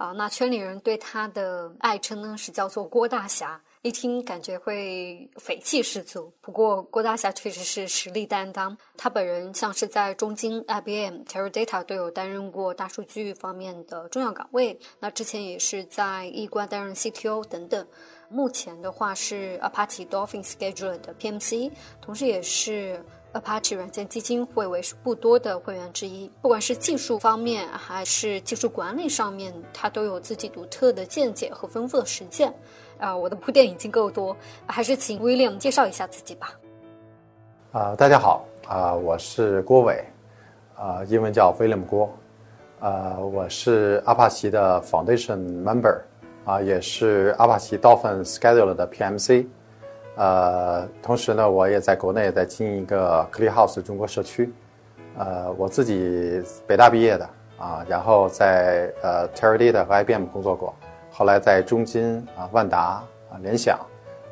啊，那圈里人对他的爱称呢是叫做郭大侠，一听感觉会匪气十足。不过郭大侠确实是实力担当，他本人像是在中金、IBM、Teradata 都有担任过大数据方面的重要岗位，那之前也是在易观担任 CTO 等等。目前的话是 Apache Dolphin Scheduler 的 PMC，同时也是。Apache 软件基金会为数不多的会员之一，不管是技术方面还是技术管理上面，他都有自己独特的见解和丰富的实践。啊，我的铺垫已经够多，还是请 William 介绍一下自己吧。啊，大家好，啊，我是郭伟，啊，英文叫 William 郭，啊，我是 Apache 的 Foundation Member，啊，也是 Apache Dolphin Scheduler 的 PMC。呃，同时呢，我也在国内在经营一个 ClearHouse 中国社区。呃，我自己北大毕业的啊，然后在呃 Teradata 和 IBM 工作过，后来在中金啊、万达啊、联想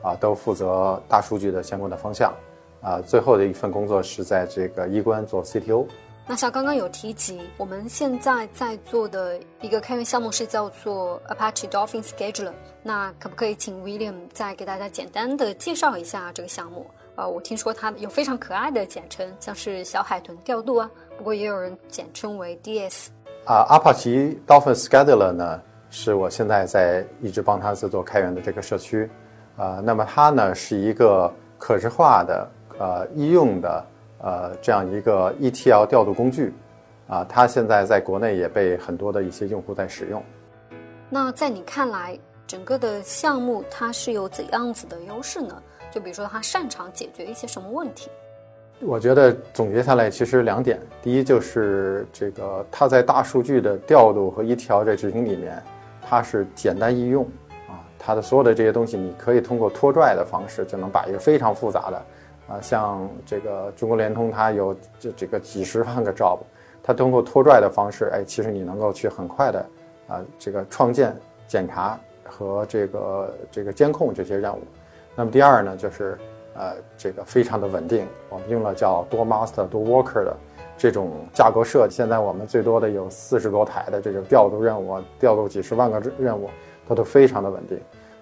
啊都负责大数据的相关的方向。啊，最后的一份工作是在这个一关做 CTO。那像刚刚有提及，我们现在在做的一个开源项目是叫做 Apache Dolphin Scheduler。那可不可以请 William 再给大家简单的介绍一下这个项目？呃，我听说它有非常可爱的简称，像是小海豚调度啊，不过也有人简称为 DS。啊，Apache Dolphin Scheduler 呢，是我现在在一直帮他在做开源的这个社区。啊，那么它呢是一个可视化的呃医用的。呃，这样一个 ETL 调度工具，啊，它现在在国内也被很多的一些用户在使用。那在你看来，整个的项目它是有怎样子的优势呢？就比如说它擅长解决一些什么问题？我觉得总结下来其实两点，第一就是这个它在大数据的调度和 ETL 这执行里面，它是简单易用啊，它的所有的这些东西你可以通过拖拽的方式就能把一个非常复杂的。啊，像这个中国联通，它有这这个几十万个 job，它通过拖拽的方式，哎，其实你能够去很快的啊，这个创建、检查和这个这个监控这些任务。那么第二呢，就是呃，这个非常的稳定，我们用了叫多 master 多 worker 的这种架构设计。现在我们最多的有四十多台的这种调度任务，调度几十万个任务，它都非常的稳定，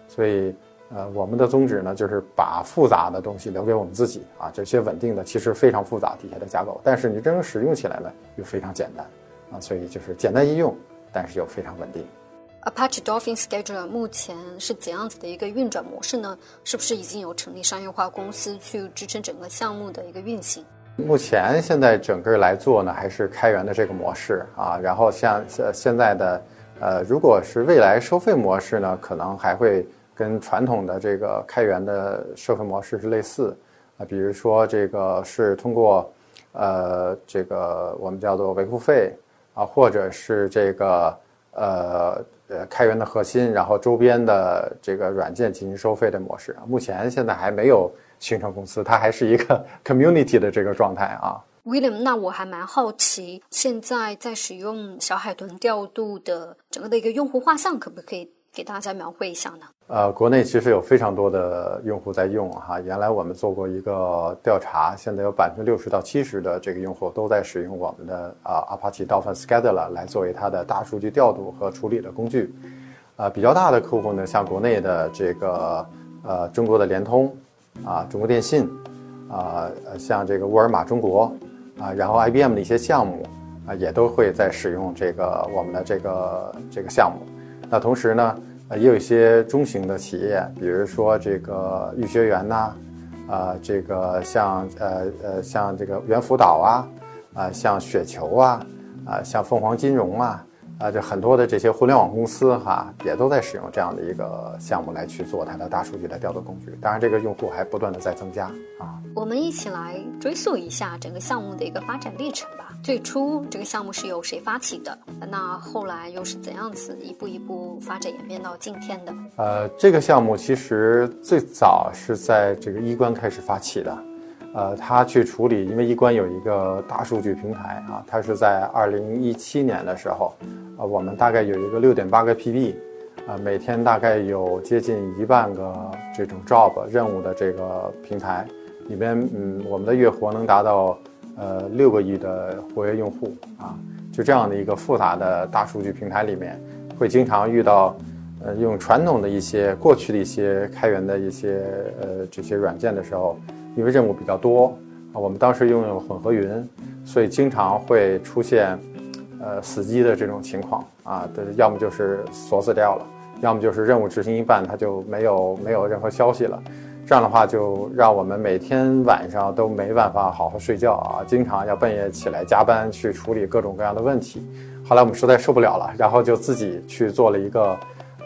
所以。呃，我们的宗旨呢，就是把复杂的东西留给我们自己啊。这些稳定的其实非常复杂底下的架构，但是你真正使用起来呢，又非常简单啊。所以就是简单易用，但是又非常稳定。Apache Dolphin Scheduler 目前是怎样子的一个运转模式呢？是不是已经有成立商业化公司去支撑整个项目的一个运行？目前现在整个来做呢，还是开源的这个模式啊。然后像现现在的呃，如果是未来收费模式呢，可能还会。跟传统的这个开源的社会模式是类似，啊，比如说这个是通过，呃，这个我们叫做维护费，啊，或者是这个呃呃开源的核心，然后周边的这个软件进行收费的模式。目前现在还没有形成公司，它还是一个 community 的这个状态啊。William，那我还蛮好奇，现在在使用小海豚调度的整个的一个用户画像，可不可以给大家描绘一下呢？呃，国内其实有非常多的用户在用哈。原来我们做过一个调查，现在有百分之六十到七十的这个用户都在使用我们的啊 Apache Dolphin Scheduler 来作为它的大数据调度和处理的工具。啊，比较大的客户呢，像国内的这个呃中国的联通啊，中国电信啊，呃像这个沃尔玛中国啊，然后 IBM 的一些项目啊，也都会在使用这个我们的这个这个项目。那同时呢，呃，也有一些中型的企业，比如说这个育学园呐，啊，这个像呃呃像这个猿辅导啊，啊，像雪球啊，啊，像凤凰金融啊。啊，就很多的这些互联网公司哈，也都在使用这样的一个项目来去做它的大数据的调度工具。当然，这个用户还不断的在增加啊。我们一起来追溯一下整个项目的一个发展历程吧。最初这个项目是由谁发起的？那后来又是怎样子一步一步发展演变到今天的？呃，这个项目其实最早是在这个医观开始发起的。呃，他去处理，因为医观有一个大数据平台啊，它是在二零一七年的时候，啊，我们大概有一个六点八个 PB，啊，每天大概有接近一万个这种 job 任务的这个平台，里边，嗯，我们的月活能达到呃六个亿的活跃用户啊，就这样的一个复杂的大数据平台里面，会经常遇到，呃，用传统的一些过去的一些开源的一些呃这些软件的时候。因为任务比较多啊，我们当时用用混合云，所以经常会出现，呃，死机的这种情况啊，的要么就是锁死掉了，要么就是任务执行一半它就没有没有任何消息了，这样的话就让我们每天晚上都没办法好好睡觉啊，经常要半夜起来加班去处理各种各样的问题。后来我们实在受不了了，然后就自己去做了一个，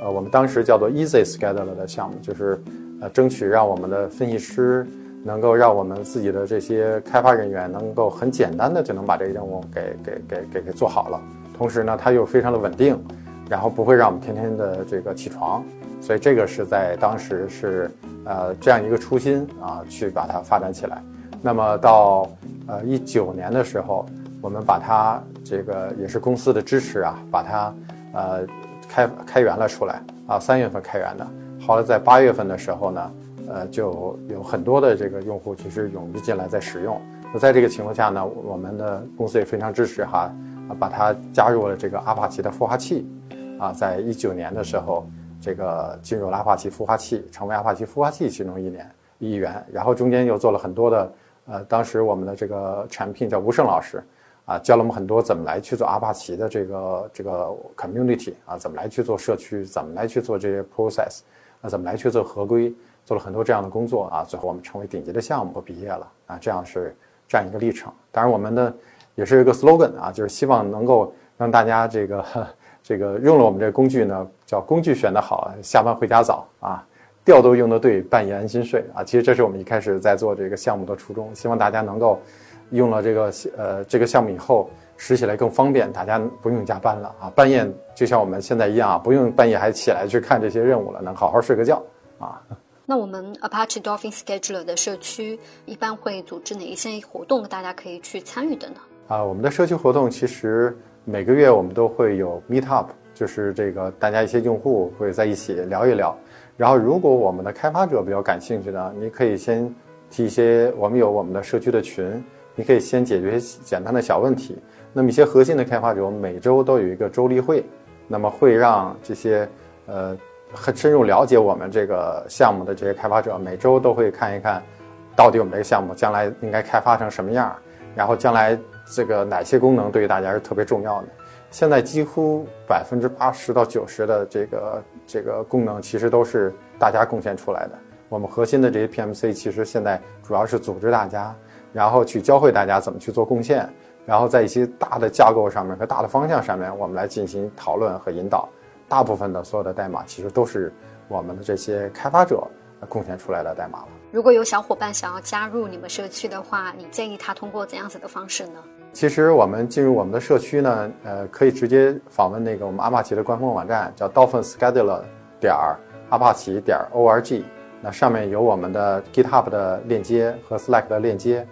呃，我们当时叫做 Easy Scheduler 的项目，就是呃，争取让我们的分析师。能够让我们自己的这些开发人员能够很简单的就能把这个任务给给给给给做好了，同时呢，它又非常的稳定，然后不会让我们天天的这个起床，所以这个是在当时是呃这样一个初心啊，去把它发展起来。那么到呃一九年的时候，我们把它这个也是公司的支持啊，把它呃开开源了出来啊，三月份开源的，后来在八月份的时候呢。呃，就有很多的这个用户其实涌入进来在使用。那在这个情况下呢，我们的公司也非常支持哈，啊，把它加入了这个阿帕奇的孵化器，啊，在一九年的时候，这个进入了阿帕奇孵化器，成为阿帕奇孵化器其中一年一员。然后中间又做了很多的，呃，当时我们的这个产品叫吴胜老师，啊，教了我们很多怎么来去做阿帕奇的这个这个 community 啊，怎么来去做社区，怎么来去做这些 process，啊，怎么来去做合规。做了很多这样的工作啊，最后我们成为顶级的项目，毕业了啊，这样是这样一个历程。当然，我们的也是一个 slogan 啊，就是希望能够让大家这个 这个用了我们这个工具呢，叫工具选得好，下班回家早啊，调度用的对，半夜安心睡啊。其实这是我们一开始在做这个项目的初衷，希望大家能够用了这个呃这个项目以后，使起来更方便，大家不用加班了啊，半夜就像我们现在一样啊，不用半夜还起来去看这些任务了，能好好睡个觉啊。那我们 Apache Dolphin Scheduler 的社区一般会组织哪一些活动，大家可以去参与的呢？啊，我们的社区活动其实每个月我们都会有 Meet Up，就是这个大家一些用户会在一起聊一聊。然后如果我们的开发者比较感兴趣呢，你可以先提一些，我们有我们的社区的群，你可以先解决简单的小问题。那么一些核心的开发者，我们每周都有一个周例会，那么会让这些呃。很深入了解我们这个项目的这些开发者，每周都会看一看，到底我们这个项目将来应该开发成什么样，然后将来这个哪些功能对于大家是特别重要的。现在几乎百分之八十到九十的这个这个功能其实都是大家贡献出来的。我们核心的这些 PMC 其实现在主要是组织大家，然后去教会大家怎么去做贡献，然后在一些大的架构上面和大的方向上面，我们来进行讨论和引导。大部分的所有的代码其实都是我们的这些开发者贡献出来的代码了。如果有小伙伴想要加入你们社区的话，你建议他通过怎样子的方式呢？其实我们进入我们的社区呢，呃，可以直接访问那个我们阿帕奇的官方网站，叫 Dolphin Scheduler 点儿阿帕奇点 org，那上面有我们的 GitHub 的链接和 Slack 的链接。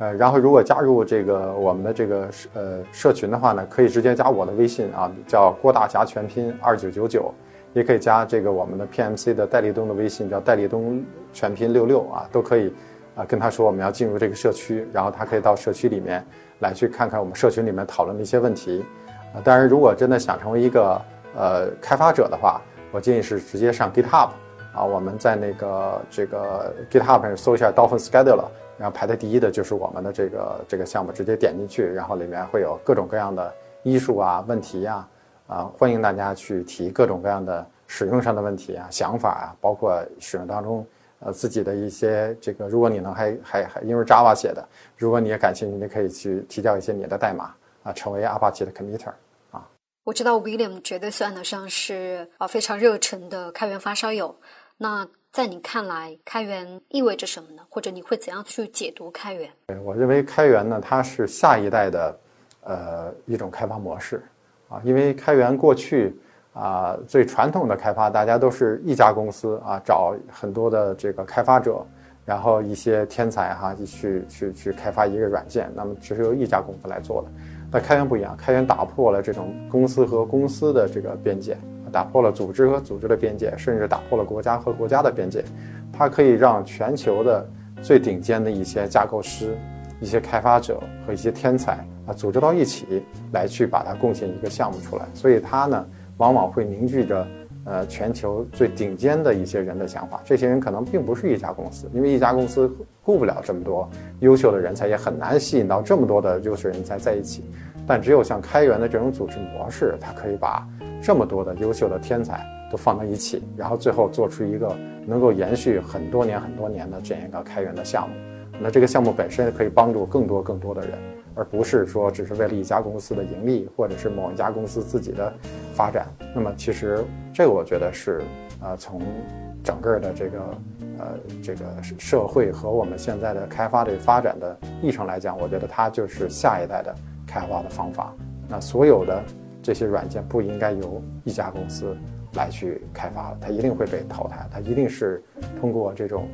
呃，然后如果加入这个我们的这个呃社群的话呢，可以直接加我的微信啊，叫郭大侠全拼二九九九，也可以加这个我们的 PMC 的戴立东的微信，叫戴立东全拼六六啊，都可以啊，跟他说我们要进入这个社区，然后他可以到社区里面来去看看我们社群里面讨论的一些问题啊。当然，如果真的想成为一个呃开发者的话，我建议是直接上 GitHub 啊，我们在那个这个 GitHub 上搜一下 Dolphin Scheduler。然后排在第一的就是我们的这个这个项目，直接点进去，然后里面会有各种各样的医术啊、问题呀，啊，欢迎大家去提各种各样的使用上的问题啊、想法啊，包括使用当中呃自己的一些这个，如果你能还还还因为 Java 写的，如果你也感兴趣，你可以去提交一些你的代码啊，成为 Apache 的 committer 啊。我知道 William 绝对算得上是啊非常热忱的开源发烧友。那在你看来，开源意味着什么呢？或者你会怎样去解读开源？我认为开源呢，它是下一代的呃一种开发模式啊，因为开源过去啊最传统的开发，大家都是一家公司啊找很多的这个开发者，然后一些天才哈去去去开发一个软件，那么只是由一家公司来做的。但开源不一样，开源打破了这种公司和公司的这个边界，打破了组织和组织的边界，甚至打破了国家和国家的边界。它可以让全球的最顶尖的一些架构师、一些开发者和一些天才啊组织到一起来去把它贡献一个项目出来。所以它呢，往往会凝聚着呃全球最顶尖的一些人的想法。这些人可能并不是一家公司，因为一家公司。雇不了这么多优秀的人才，也很难吸引到这么多的优秀人才在一起。但只有像开源的这种组织模式，它可以把这么多的优秀的天才都放到一起，然后最后做出一个能够延续很多年、很多年的这样一个开源的项目。那这个项目本身可以帮助更多更多的人，而不是说只是为了一家公司的盈利，或者是某一家公司自己的发展。那么其实这个我觉得是，呃，从整个的这个。呃，这个社会和我们现在的开发的发展的历程来讲，我觉得它就是下一代的开发的方法。那所有的这些软件不应该由一家公司来去开发了，它一定会被淘汰。它一定是通过这种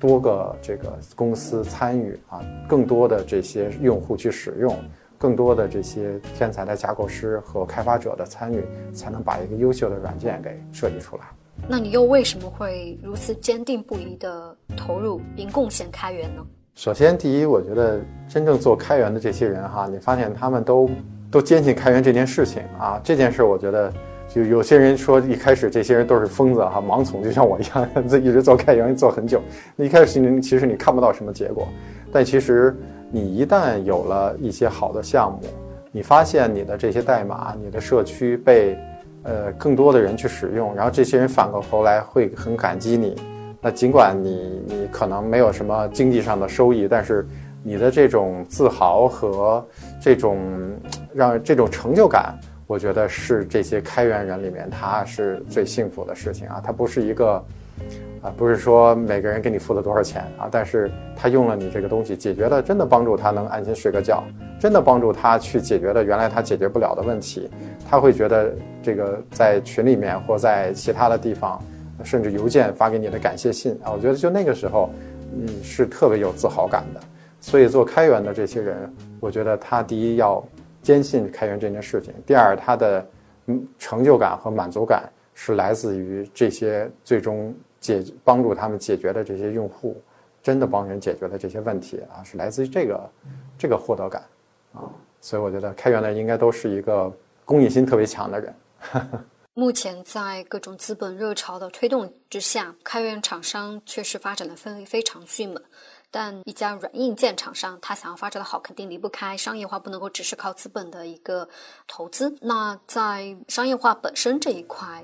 多个这个公司参与啊，更多的这些用户去使用，更多的这些天才的架构师和开发者的参与，才能把一个优秀的软件给设计出来。那你又为什么会如此坚定不移地投入并贡献开源呢？首先，第一，我觉得真正做开源的这些人哈，你发现他们都都坚信开源这件事情啊。这件事，我觉得就有些人说一开始这些人都是疯子哈，盲从，就像我一样，一直做开源做很久。那一开始你其实你看不到什么结果，但其实你一旦有了一些好的项目，你发现你的这些代码、你的社区被。呃，更多的人去使用，然后这些人反过头来会很感激你。那尽管你你可能没有什么经济上的收益，但是你的这种自豪和这种让这种成就感，我觉得是这些开源人里面他是最幸福的事情啊。他不是一个。啊，不是说每个人给你付了多少钱啊，但是他用了你这个东西，解决了真的帮助他能安心睡个觉，真的帮助他去解决了原来他解决不了的问题，他会觉得这个在群里面或在其他的地方，甚至邮件发给你的感谢信啊，我觉得就那个时候，嗯，是特别有自豪感的。所以做开源的这些人，我觉得他第一要坚信开源这件事情，第二他的成就感和满足感是来自于这些最终。解帮助他们解决的这些用户，真的帮人解决了这些问题啊，是来自于这个这个获得感啊，所以我觉得开源的应该都是一个公益心特别强的人。目前在各种资本热潮的推动之下，开源厂商确实发展的氛围非常迅猛。但一家软硬件厂商，他想要发展的好，肯定离不开商业化，不能够只是靠资本的一个投资。那在商业化本身这一块。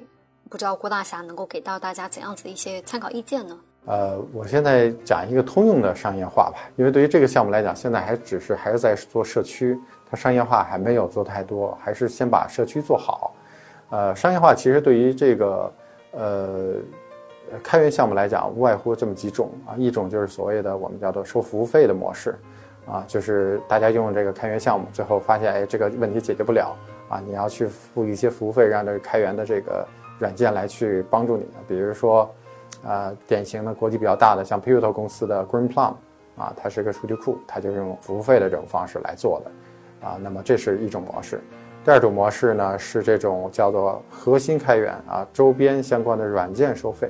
不知道郭大侠能够给到大家怎样子的一些参考意见呢？呃，我现在讲一个通用的商业化吧，因为对于这个项目来讲，现在还只是还是在做社区，它商业化还没有做太多，还是先把社区做好。呃，商业化其实对于这个呃开源项目来讲，无外乎这么几种啊，一种就是所谓的我们叫做收服务费的模式，啊，就是大家用这个开源项目，最后发现哎这个问题解决不了啊，你要去付一些服务费，让这个开源的这个。软件来去帮助你，比如说，呃，典型的国际比较大的，像 Pivotal 公司的 Greenplum，啊，它是一个数据库，它就用服务费的这种方式来做的，啊，那么这是一种模式。第二种模式呢是这种叫做核心开源啊，周边相关的软件收费，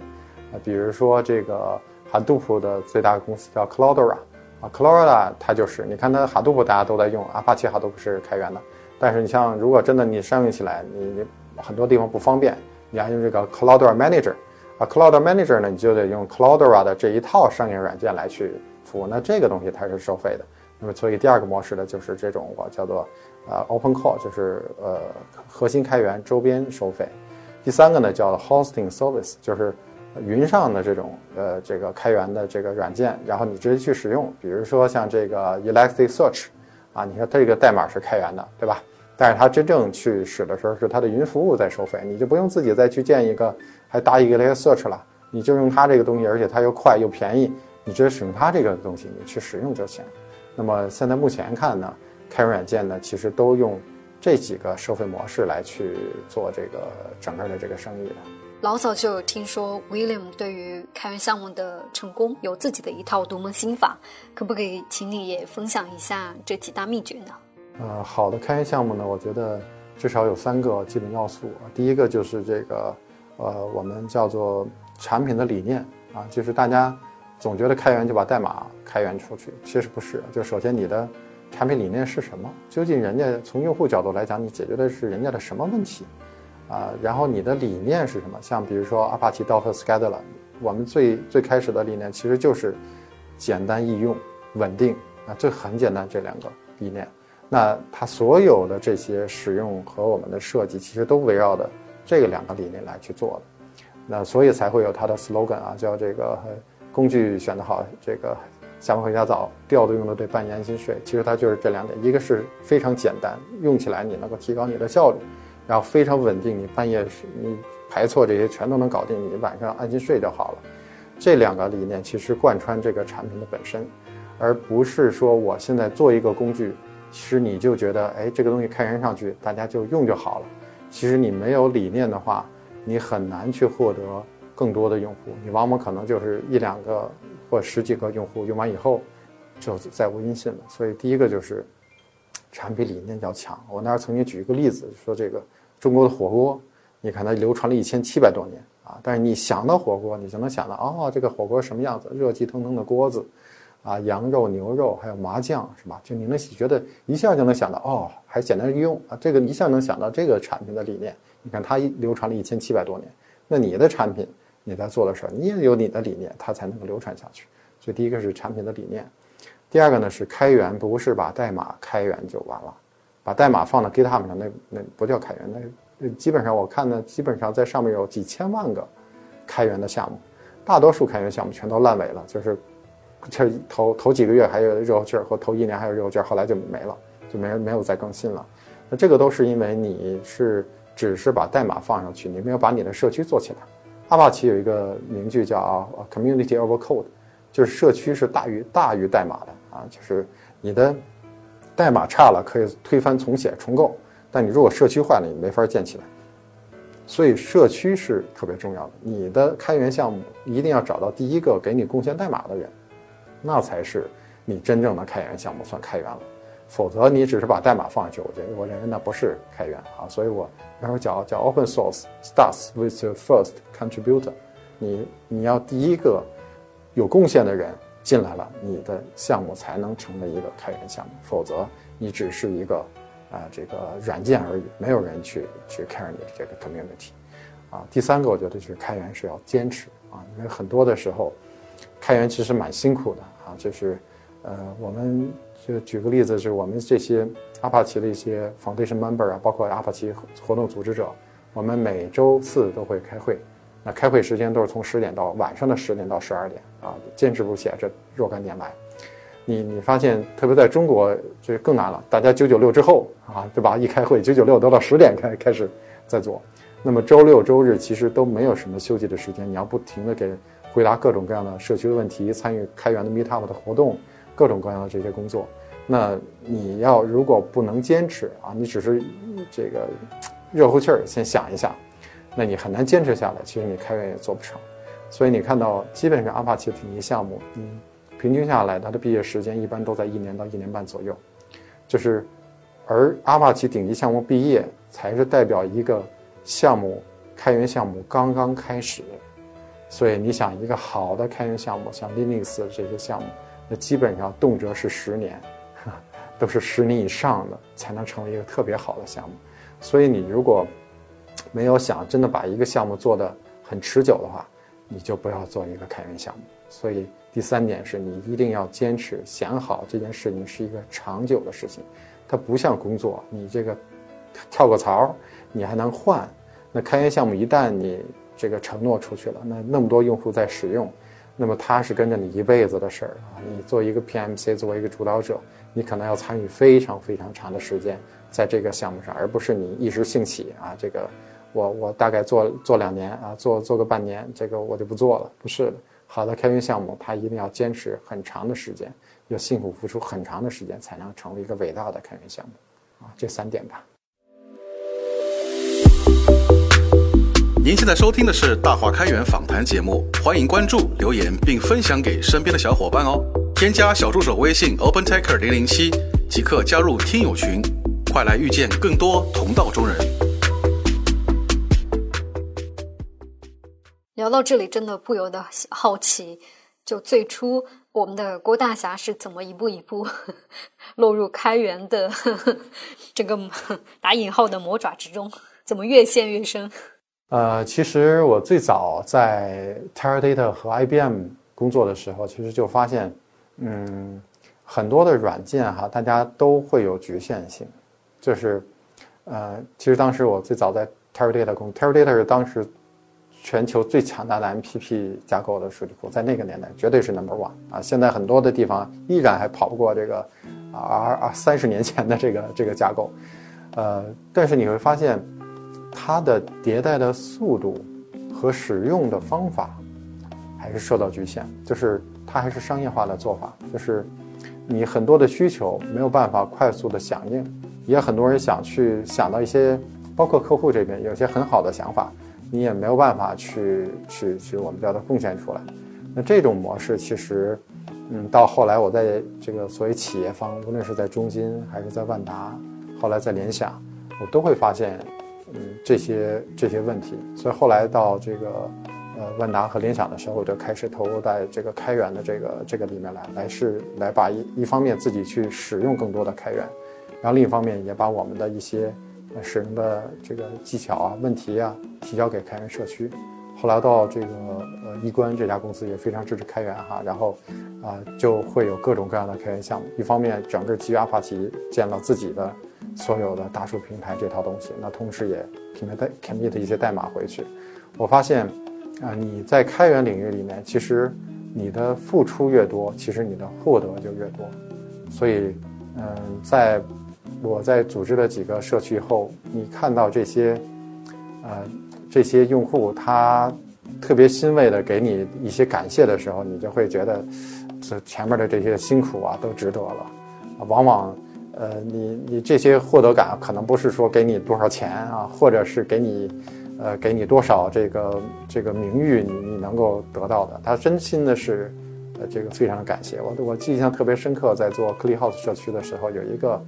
啊，比如说这个 Hadoop 的最大公司叫 Cloudera，啊，Cloudera 它就是，你看它 Hadoop 大家都在用，Apache Hadoop 是开源的，但是你像如果真的你商用起来，你你很多地方不方便。你要用这个 Cloudera Manager，啊，Cloudera Manager 呢，你就得用 Cloudera 的这一套商业软件来去服务。那这个东西它是收费的。那么，所以第二个模式呢，就是这种我叫做呃，Open Core 就是呃核心开源周边收费。第三个呢叫 Hosting Service，就是云上的这种呃这个开源的这个软件，然后你直接去使用。比如说像这个 Elasticsearch，啊，你看这个代码是开源的，对吧？但是它真正去使的时候是它的云服务在收费，你就不用自己再去建一个还搭一个 Elasticsearch 了，你就用它这个东西，而且它又快又便宜，你直接使用它这个东西，你去使用就行。那么现在目前看呢？开源软件呢，其实都用这几个收费模式来去做这个整个的这个生意的。老早就有听说 William 对于开源项目的成功有自己的一套独门心法，可不可以请你也分享一下这几大秘诀呢？呃，好的开源项目呢，我觉得至少有三个基本要素。第一个就是这个，呃，我们叫做产品的理念啊，就是大家总觉得开源就把代码开源出去，其实不是。就首先你的。产品理念是什么？究竟人家从用户角度来讲，你解决的是人家的什么问题？啊，然后你的理念是什么？像比如说 Apache Docker Scheduler，我们最最开始的理念其实就是简单易用、稳定啊，这很简单这两个理念。那它所有的这些使用和我们的设计，其实都围绕的这两个理念来去做的。那所以才会有它的 slogan 啊，叫这个工具选得好，这个。下班回家早，调度用的对，半夜安心睡。其实它就是这两点，一个是非常简单，用起来你能够提高你的效率，然后非常稳定，你半夜你排错这些全都能搞定，你晚上安心睡就好了。这两个理念其实贯穿这个产品的本身，而不是说我现在做一个工具，其实你就觉得哎这个东西开源上去，大家就用就好了。其实你没有理念的话，你很难去获得更多的用户，你往往可能就是一两个。或十几个用户用完以后，就再无音信了。所以第一个就是产品理念要强。我那儿曾经举一个例子，说这个中国的火锅，你看它流传了一千七百多年啊，但是你想到火锅，你就能想到哦，这个火锅什么样子？热气腾腾的锅子，啊，羊肉、牛肉，还有麻酱，是吧？就你能觉得一下就能想到哦，还简单易用啊，这个一下能想到这个产品的理念。你看它流传了一千七百多年，那你的产品？你在做的事儿，你也有你的理念，它才能够流传下去。所以第一个是产品的理念，第二个呢是开源，不是把代码开源就完了，把代码放到 GitHub 上，那那不叫开源，那基本上我看呢，基本上在上面有几千万个开源的项目，大多数开源项目全都烂尾了，就是这头头几个月还有热乎劲儿，或头一年还有热乎劲儿，后来就没了，就没没有再更新了。那这个都是因为你是只是把代码放上去，你没有把你的社区做起来。阿帕奇有一个名句叫 “community over code”，就是社区是大于大于代码的啊，就是你的代码差了可以推翻重写重构，但你如果社区坏了，你没法建起来。所以社区是特别重要的。你的开源项目一定要找到第一个给你贡献代码的人，那才是你真正的开源项目算开源了。否则你只是把代码放上去，我觉得我认为那不是开源啊，所以我然后叫叫 open source starts with the first contributor，你你要第一个有贡献的人进来了，你的项目才能成为一个开源项目，否则你只是一个啊这个软件而已，没有人去去 care 你的这个 community，啊，第三个我觉得就是开源是要坚持啊，因为很多的时候开源其实蛮辛苦的啊，就是呃我们。就举个例子，就是我们这些阿帕奇的一些 foundation member 啊，包括阿帕奇活动组织者，我们每周四都会开会。那开会时间都是从十点到晚上的十点到十二点啊，坚持不懈这若干年来。你你发现，特别在中国这更难了，大家九九六之后啊，对吧？一开会九九六都到十点开开始在做。那么周六周日其实都没有什么休息的时间，你要不停的给回答各种各样的社区的问题，参与开源的 meetup 的活动。各种各样的这些工作，那你要如果不能坚持啊，你只是这个热乎气儿先想一下，那你很难坚持下来。其实你开源也做不成。所以你看到，基本上阿帕奇顶级项目，嗯平均下来它的毕业时间一般都在一年到一年半左右。就是，而阿帕奇顶级项目毕业，才是代表一个项目开源项目刚刚开始。所以你想，一个好的开源项目，像 Linux 这些项目。那基本上动辄是十年，都是十年以上的才能成为一个特别好的项目。所以你如果没有想真的把一个项目做得很持久的话，你就不要做一个开源项目。所以第三点是你一定要坚持，想好这件事情是一个长久的事情，它不像工作，你这个跳个槽，你还能换。那开源项目一旦你这个承诺出去了，那那么多用户在使用，那么它是跟着你一辈子的事儿啊。你做一个 PMC，作为一个主导者，你可能要参与非常非常长的时间在这个项目上，而不是你一时兴起啊，这个我我大概做做两年啊，做做个半年，这个我就不做了。不是的，好的开源项目，它一定要坚持很长的时间。要辛苦付出很长的时间，才能成为一个伟大的开源项目，啊，这三点吧。您现在收听的是大话开源访谈节目，欢迎关注、留言并分享给身边的小伙伴哦。添加小助手微信 open-techer 零零七，即刻加入听友群，快来遇见更多同道中人。聊到这里，真的不由得好奇，就最初。我们的郭大侠是怎么一步一步 落入开源的 这个打引号的魔爪之中？怎么越陷越深？呃，其实我最早在 Teradata 和 IBM 工作的时候，其实就发现，嗯，很多的软件哈，大家都会有局限性。就是，呃，其实当时我最早在 Teradata 工，Teradata 是当时。全球最强大的 MPP 架构的数据库，在那个年代绝对是 number one 啊！现在很多的地方依然还跑不过这个啊啊三十年前的这个这个架构，呃，但是你会发现它的迭代的速度和使用的方法还是受到局限，就是它还是商业化的做法，就是你很多的需求没有办法快速的响应，也很多人想去想到一些，包括客户这边有些很好的想法。你也没有办法去去去，我们叫它贡献出来。那这种模式其实，嗯，到后来我在这个所谓企业方，无论是在中金还是在万达，后来在联想，我都会发现，嗯，这些这些问题。所以后来到这个呃万达和联想的时候，我就开始投入在这个开源的这个这个里面来，来是来把一一方面自己去使用更多的开源，然后另一方面也把我们的一些。使用的这个技巧啊、问题啊，提交给开源社区。后来到这个呃一关这家公司也非常支持开源哈，然后啊就会有各种各样的开源项目。一方面，整个基于阿帕奇建了自己的所有的大数平台这套东西，那同时也平台代 commit 一些代码回去。我发现啊你在开源领域里面，其实你的付出越多，其实你的获得就越多。所以嗯在。我在组织了几个社区后，你看到这些，呃，这些用户他特别欣慰的给你一些感谢的时候，你就会觉得，这前面的这些辛苦啊都值得了。往往，呃，你你这些获得感可能不是说给你多少钱啊，或者是给你，呃，给你多少这个这个名誉，你你能够得到的。他真心的是，呃，这个非常感谢我。我印象特别深刻，在做 CliHouse 社区的时候，有一个。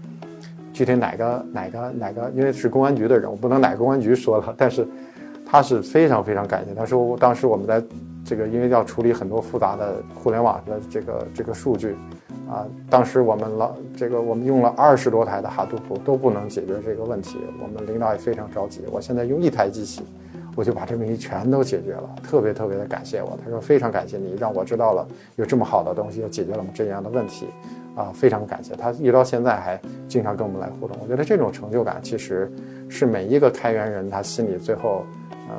具体哪个哪个哪个，因为是公安局的人，我不能哪个公安局说了。但是，他是非常非常感谢。他说，当时我们在这个，因为要处理很多复杂的互联网的这个这个数据，啊，当时我们老这个我们用了二十多台的哈杜普都不能解决这个问题，我们领导也非常着急。我现在用一台机器，我就把这问题全都解决了，特别特别的感谢我。他说非常感谢你，让我知道了有这么好的东西，又解决了我们这样的问题。啊，非常感谢他，一直到现在还经常跟我们来互动。我觉得这种成就感，其实是每一个开源人他心里最后嗯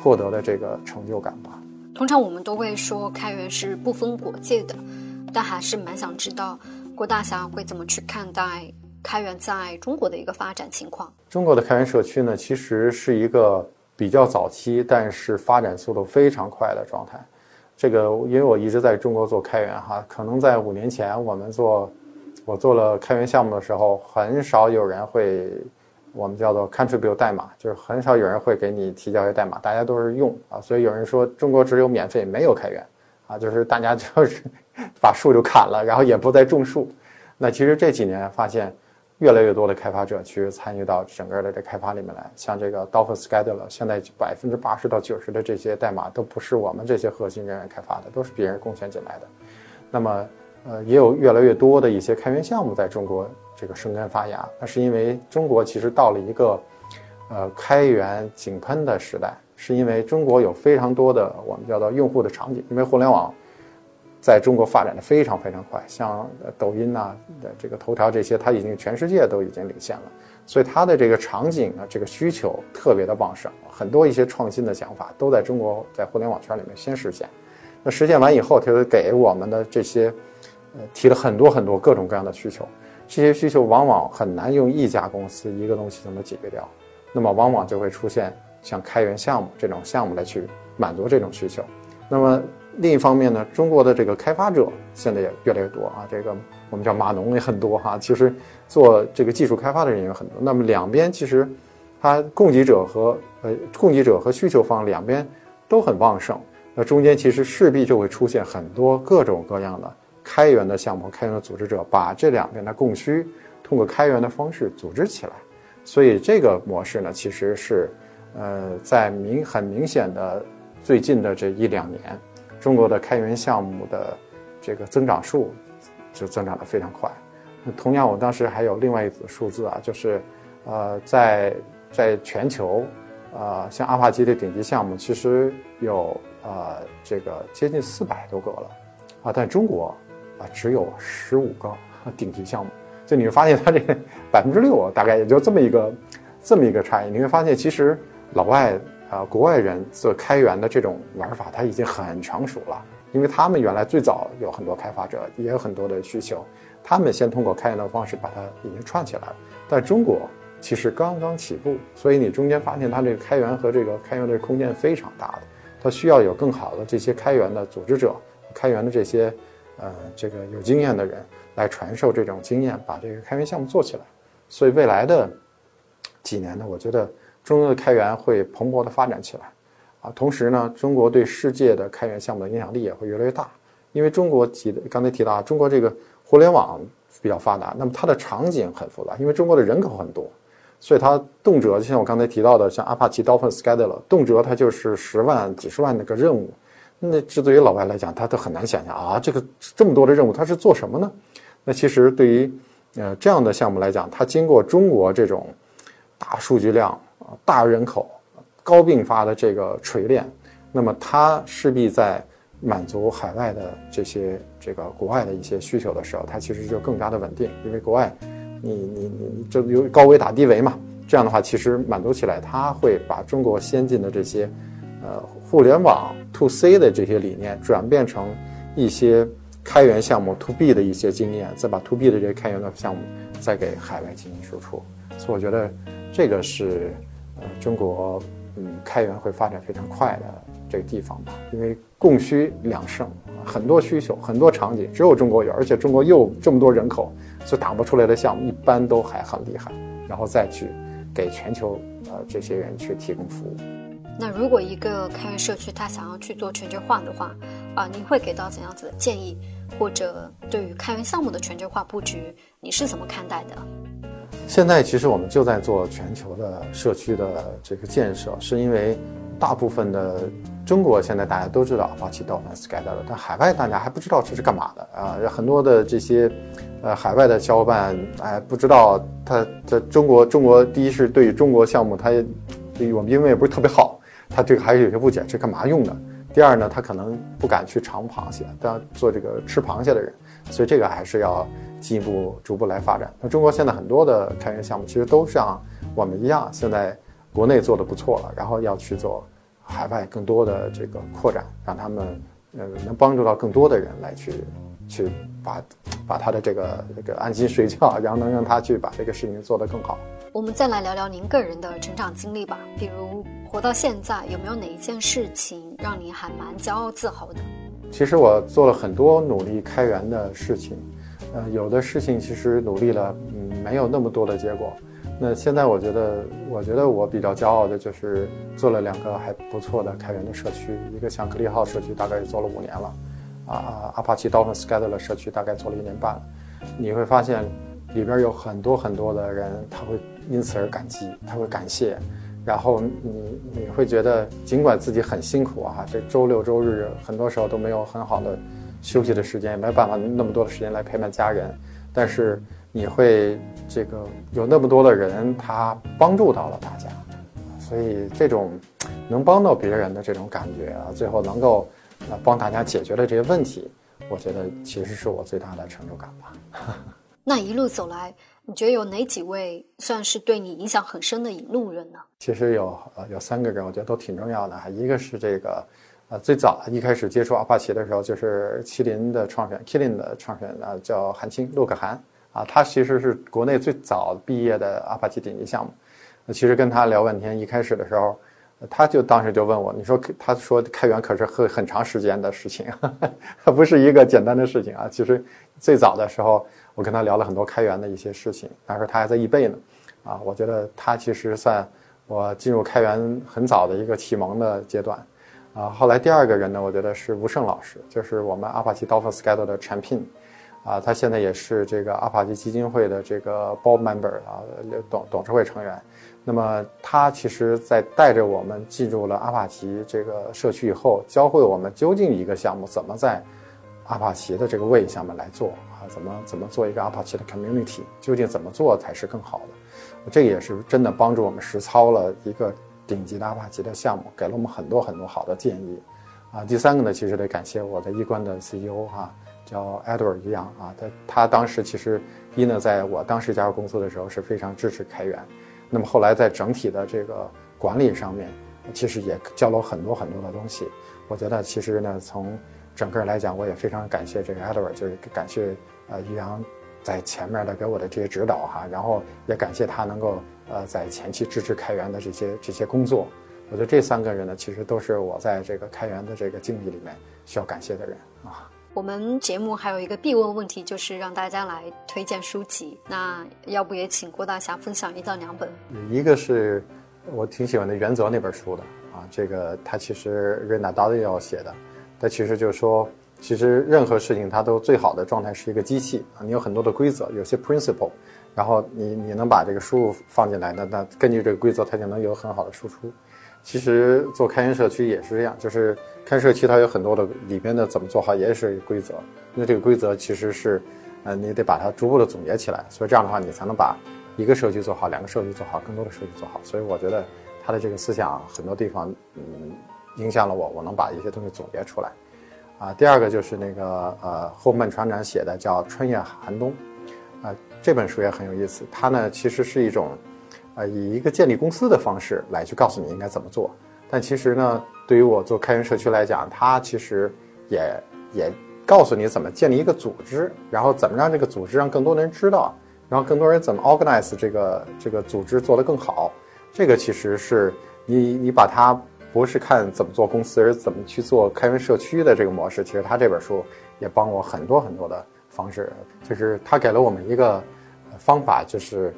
获得的这个成就感吧。通常我们都会说开源是不分国界的，但还是蛮想知道郭大侠会怎么去看待开源在中国的一个发展情况。中国的开源社区呢，其实是一个比较早期，但是发展速度非常快的状态。这个，因为我一直在中国做开源哈，可能在五年前我们做，我做了开源项目的时候，很少有人会，我们叫做 contribute 代码，就是很少有人会给你提交一些代码，大家都是用啊，所以有人说中国只有免费没有开源，啊，就是大家就是 把树就砍了，然后也不再种树。那其实这几年发现。越来越多的开发者去参与到整个的这开发里面来，像这个 Dolphin Scheduler，现在百分之八十到九十的这些代码都不是我们这些核心人员开发的，都是别人贡献进来的。那么，呃，也有越来越多的一些开源项目在中国这个生根发芽。那是因为中国其实到了一个，呃，开源井喷的时代，是因为中国有非常多的我们叫做用户的场景，因为互联网在中国发展的非常非常快，像抖音呐、的这个头条这些，它已经全世界都已经领先了，所以它的这个场景啊，这个需求特别的旺盛，很多一些创新的想法都在中国在互联网圈里面先实现。那实现完以后，它就给我们的这些，呃，提了很多很多各种各样的需求，这些需求往往很难用一家公司一个东西就能解决掉，那么往往就会出现像开源项目这种项目来去满足这种需求。那么另一方面呢，中国的这个开发者现在也越来越多啊，这个我们叫码农也很多哈。其实做这个技术开发的人也很多。那么两边其实，它供给者和呃供给者和需求方两边都很旺盛。那中间其实势必就会出现很多各种各样的开源的项目、开源的组织者，把这两边的供需通过开源的方式组织起来。所以这个模式呢，其实是呃在明很明显的最近的这一两年。中国的开源项目的这个增长数就增长得非常快。同样，我当时还有另外一组数字啊，就是呃，在在全球，呃，像阿帕奇的顶级项目其实有呃这个接近四百多个了啊，但中国啊只有十五个 顶级项目。就你会发现，它这个百分之六大概也就这么一个这么一个差异。你会发现，其实老外。啊，国外人做开源的这种玩法，他已经很成熟了，因为他们原来最早有很多开发者，也有很多的需求，他们先通过开源的方式把它已经串起来了。但中国其实刚刚起步，所以你中间发现它这个开源和这个开源的空间非常大的，它需要有更好的这些开源的组织者、开源的这些呃这个有经验的人来传授这种经验，把这个开源项目做起来。所以未来的几年呢，我觉得。中国的开源会蓬勃的发展起来，啊，同时呢，中国对世界的开源项目的影响力也会越来越大。因为中国提的刚才提到啊，中国这个互联网比较发达，那么它的场景很复杂，因为中国的人口很多，所以它动辄就像我刚才提到的，像阿帕奇 Dolphin Scheduler，动辄它就是十万、几十万那个任务。那这对于老外来讲，他都很难想象啊，这个这么多的任务，它是做什么呢？那其实对于呃这样的项目来讲，它经过中国这种大数据量。大人口、高并发的这个锤炼，那么它势必在满足海外的这些这个国外的一些需求的时候，它其实就更加的稳定。因为国外，你你你这有高维打低维嘛，这样的话其实满足起来，它会把中国先进的这些呃互联网 to C 的这些理念转变成一些开源项目 to B 的一些经验，再把 to B 的这些开源的项目再给海外进行输出。所以我觉得这个是。中国嗯，开源会发展非常快的这个地方吧，因为供需两盛，很多需求，很多场景，只有中国有，而且中国又这么多人口，所打不出来的项目一般都还很厉害，然后再去给全球呃这些人去提供服务。那如果一个开源社区他想要去做全球化的话，啊，您会给到怎样子的建议？或者对于开源项目的全球化布局，你是怎么看待的？现在其实我们就在做全球的社区的这个建设，是因为大部分的中国现在大家都知道阿帕奇 Dolphin Scheduler，但海外大家还不知道这是干嘛的啊。很多的这些呃海外的小伙伴哎不知道，他在中国中国第一是对于中国项目，他对我们英文也不是特别好，他这个还是有些不解，这干嘛用的？第二呢，他可能不敢去尝螃蟹，当做这个吃螃蟹的人，所以这个还是要。进一步逐步来发展。那中国现在很多的开源项目其实都像我们一样，现在国内做的不错了，然后要去做海外更多的这个扩展，让他们呃能帮助到更多的人来去去把把他的这个这个安心睡觉，然后能让他去把这个事情做得更好。我们再来聊聊您个人的成长经历吧，比如活到现在，有没有哪一件事情让您还蛮骄傲自豪的？其实我做了很多努力开源的事情。呃，有的事情其实努力了，嗯，没有那么多的结果。那现在我觉得，我觉得我比较骄傲的就是做了两个还不错的开源的社区，一个像克利号社区，大概做了五年了，啊，阿帕奇 Dolphin Scheduler 社区大概做了一年半。你会发现，里边有很多很多的人，他会因此而感激，他会感谢，然后你你会觉得，尽管自己很辛苦啊，这周六周日很多时候都没有很好的。休息的时间也没有办法那么多的时间来陪伴家人，但是你会这个有那么多的人，他帮助到了大家，所以这种能帮到别人的这种感觉啊，最后能够呃帮大家解决了这些问题，我觉得其实是我最大的成就感吧。那一路走来，你觉得有哪几位算是对你影响很深的引路人呢？其实有呃有三个人，我觉得都挺重要的哈。一个是这个，啊最早一开始接触阿帕奇的时候，就是麒麟的创始人，Killing 的创始人啊叫韩青，陆可汗啊，他其实是国内最早毕业的阿帕奇顶级项目。其实跟他聊半天，一开始的时候。他就当时就问我，你说他说开源可是很很长时间的事情，它 不是一个简单的事情啊。其实最早的时候，我跟他聊了很多开源的一些事情，那时候他还在易贝呢，啊，我觉得他其实算我进入开源很早的一个启蒙的阶段，啊，后来第二个人呢，我觉得是吴胜老师，就是我们阿帕奇 Dolphin Schedule 的产品，啊，他现在也是这个阿帕奇基金会的这个 Board Member 啊，董董事会成员。那么他其实，在带着我们进入了阿帕奇这个社区以后，教会我们究竟一个项目怎么在阿帕奇的这个位下面来做啊，怎么怎么做一个阿帕奇的 community，究竟怎么做才是更好的？这个也是真的帮助我们实操了一个顶级的阿帕奇的项目，给了我们很多很多好的建议啊。第三个呢，其实得感谢我的一关的 CEO 哈，叫 Edward 一样啊，他他当时其实一呢，在我当时加入公司的时候是非常支持开源。那么后来在整体的这个管理上面，其实也教了我很多很多的东西。我觉得其实呢，从整个来讲，我也非常感谢这个 Edward，就是感谢呃于洋在前面的给我的这些指导哈，然后也感谢他能够呃在前期支持开源的这些这些工作。我觉得这三个人呢，其实都是我在这个开源的这个经历里面需要感谢的人啊。我们节目还有一个必问问题，就是让大家来推荐书籍。那要不也请郭大侠分享一到两本？一个是我挺喜欢的《原则》那本书的啊，这个他其实瑞纳达利奥写的，他其实就是说，其实任何事情它都最好的状态是一个机器啊，你有很多的规则，有些 principle，然后你你能把这个输入放进来，那那根据这个规则，它就能有很好的输出。其实做开源社区也是这样，就是开社区它有很多的里边的怎么做好也是规则，那这个规则其实是，呃，你得把它逐步的总结起来，所以这样的话你才能把一个社区做好，两个社区做好，更多的社区做好。所以我觉得他的这个思想很多地方，嗯，影响了我，我能把一些东西总结出来。啊，第二个就是那个呃后曼船长写的叫《春夜寒冬》，啊，这本书也很有意思，它呢其实是一种。呃，以一个建立公司的方式来去告诉你应该怎么做，但其实呢，对于我做开源社区来讲，它其实也也告诉你怎么建立一个组织，然后怎么让这个组织让更多的人知道，然后更多人怎么 organize 这个这个组织做得更好。这个其实是你你把它不是看怎么做公司，而是怎么去做开源社区的这个模式。其实他这本书也帮我很多很多的方式，就是他给了我们一个方法，就是。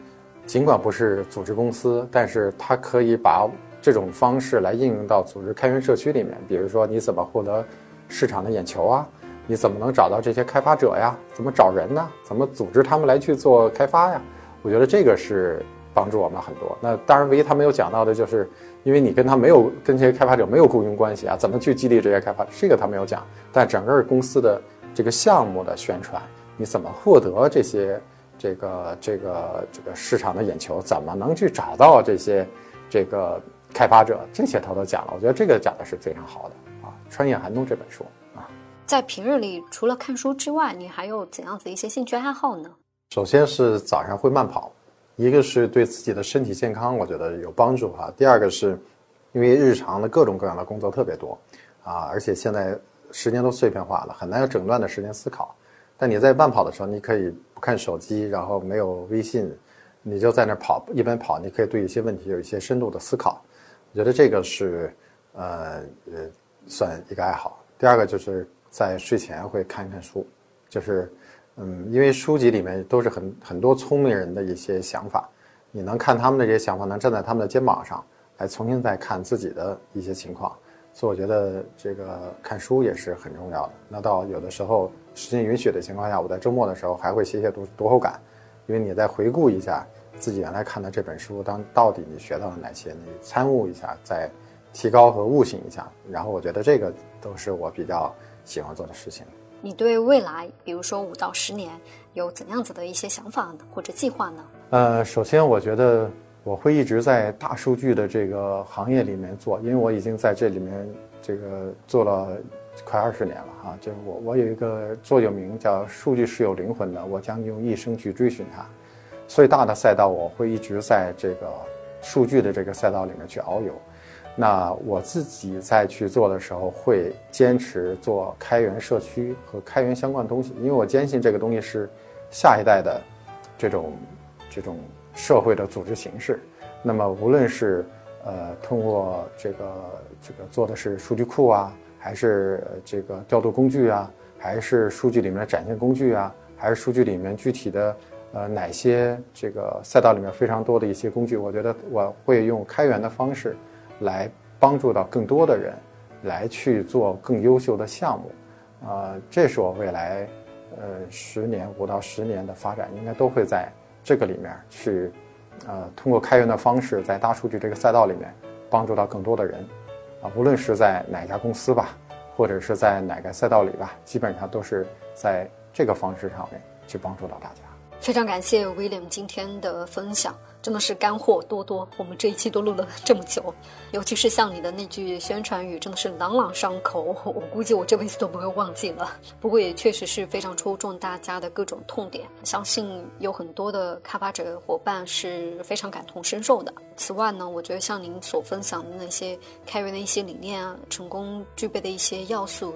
尽管不是组织公司，但是他可以把这种方式来应用到组织开源社区里面。比如说，你怎么获得市场的眼球啊？你怎么能找到这些开发者呀？怎么找人呢？怎么组织他们来去做开发呀？我觉得这个是帮助我们很多。那当然，唯一他没有讲到的就是，因为你跟他没有跟这些开发者没有雇佣关系啊，怎么去激励这些开发？这个他没有讲。但整个公司的这个项目的宣传，你怎么获得这些？这个这个这个市场的眼球怎么能去找到这些这个开发者？这些他都讲了，我觉得这个讲的是非常好的啊。《穿越寒冬》这本书啊，在平日里除了看书之外，你还有怎样子一些兴趣爱好呢？首先是早上会慢跑，一个是对自己的身体健康，我觉得有帮助哈。第二个是因为日常的各种各样的工作特别多啊，而且现在时间都碎片化了，很难有整段的时间思考。但你在慢跑的时候，你可以不看手机，然后没有微信，你就在那跑，一边跑，你可以对一些问题有一些深度的思考。我觉得这个是，呃呃，算一个爱好。第二个就是在睡前会看一看书，就是，嗯，因为书籍里面都是很很多聪明人的一些想法，你能看他们的这些想法，能站在他们的肩膀上来重新再看自己的一些情况。所以我觉得这个看书也是很重要的。那到有的时候时间允许的情况下，我在周末的时候还会写写读读后感，因为你再回顾一下自己原来看的这本书，当到底你学到了哪些，你参悟一下，再提高和悟性一下。然后我觉得这个都是我比较喜欢做的事情。你对未来，比如说五到十年，有怎样子的一些想法或者计划呢？呃，首先我觉得。我会一直在大数据的这个行业里面做，因为我已经在这里面这个做了快二十年了哈，就是我我有一个座右铭叫“数据是有灵魂的，我将用一生去追寻它”。所以大的赛道我会一直在这个数据的这个赛道里面去遨游。那我自己在去做的时候，会坚持做开源社区和开源相关的东西，因为我坚信这个东西是下一代的这种这种社会的组织形式。那么无论是呃通过这个这个做的是数据库啊，还是这个调度工具啊，还是数据里面的展现工具啊，还是数据里面具体的呃哪些这个赛道里面非常多的一些工具，我觉得我会用开源的方式。来帮助到更多的人，来去做更优秀的项目，啊，这是我未来，呃，十年五到十年的发展，应该都会在这个里面去，呃，通过开源的方式，在大数据这个赛道里面帮助到更多的人，啊，无论是在哪家公司吧，或者是在哪个赛道里吧，基本上都是在这个方式上面去帮助到大家。非常感谢 William 今天的分享。真的是干货多多，我们这一期都录了这么久，尤其是像你的那句宣传语，真的是朗朗上口，我估计我这辈子都不会忘记了。不过也确实是非常戳中大家的各种痛点，相信有很多的开发者伙伴是非常感同身受的。此外呢，我觉得像您所分享的那些开源的一些理念啊，成功具备的一些要素。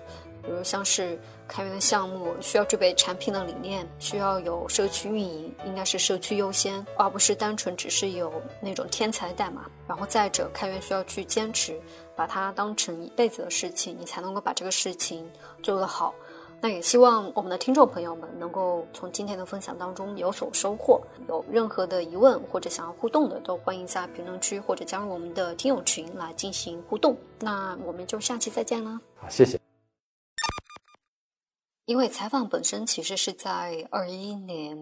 比如像是开源的项目，需要具备产品的理念，需要有社区运营，应该是社区优先，而不是单纯只是有那种天才代码。然后再者，开源需要去坚持，把它当成一辈子的事情，你才能够把这个事情做得好。那也希望我们的听众朋友们能够从今天的分享当中有所收获。有任何的疑问或者想要互动的，都欢迎在评论区或者加入我们的听友群来进行互动。那我们就下期再见啦！好，谢谢。因为采访本身其实是在二一年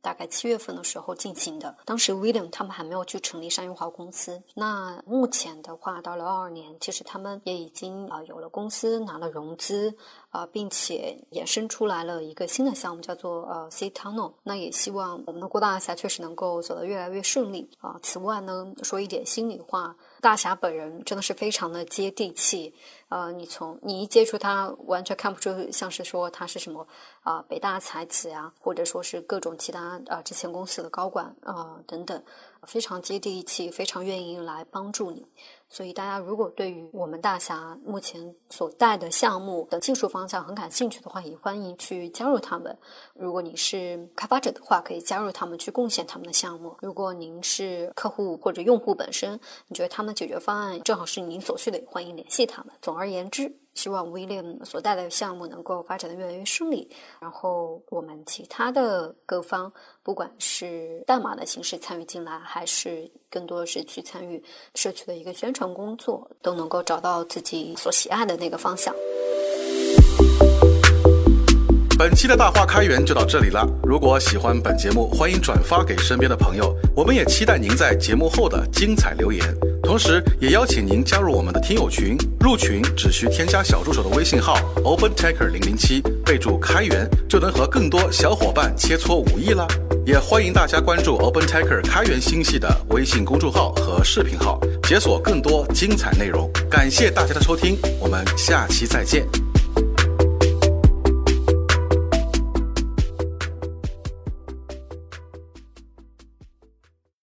大概七月份的时候进行的，当时 William 他们还没有去成立商业化公司。那目前的话，到了二二年，其实他们也已经啊有了公司，拿了融资啊，并且衍生出来了一个新的项目，叫做呃 C Tunnel。那也希望我们的郭大侠确实能够走得越来越顺利啊。此外呢，说一点心里话。大侠本人真的是非常的接地气，呃，你从你一接触他，完全看不出像是说他是什么啊北大才子呀，或者说是各种其他啊之前公司的高管啊等等，非常接地气，非常愿意来帮助你。所以大家如果对于我们大侠目前所带的项目的技术方向很感兴趣的话，也欢迎去加入他们。如果你是开发者的话，可以加入他们去贡献他们的项目。如果您是客户或者用户本身，你觉得他们解决方案正好是您所需的，也欢迎联系他们。总而言之。希望 William 所带来的项目能够发展的越来越顺利，然后我们其他的各方，不管是代码的形式参与进来，还是更多的是去参与社区的一个宣传工作，都能够找到自己所喜爱的那个方向。本期的大话开源就到这里了。如果喜欢本节目，欢迎转发给身边的朋友。我们也期待您在节目后的精彩留言，同时也邀请您加入我们的听友群。入群只需添加小助手的微信号 OpenTaker 零零七，备注开源，就能和更多小伙伴切磋武艺啦。也欢迎大家关注 OpenTaker 开源星系的微信公众号和视频号，解锁更多精彩内容。感谢大家的收听，我们下期再见。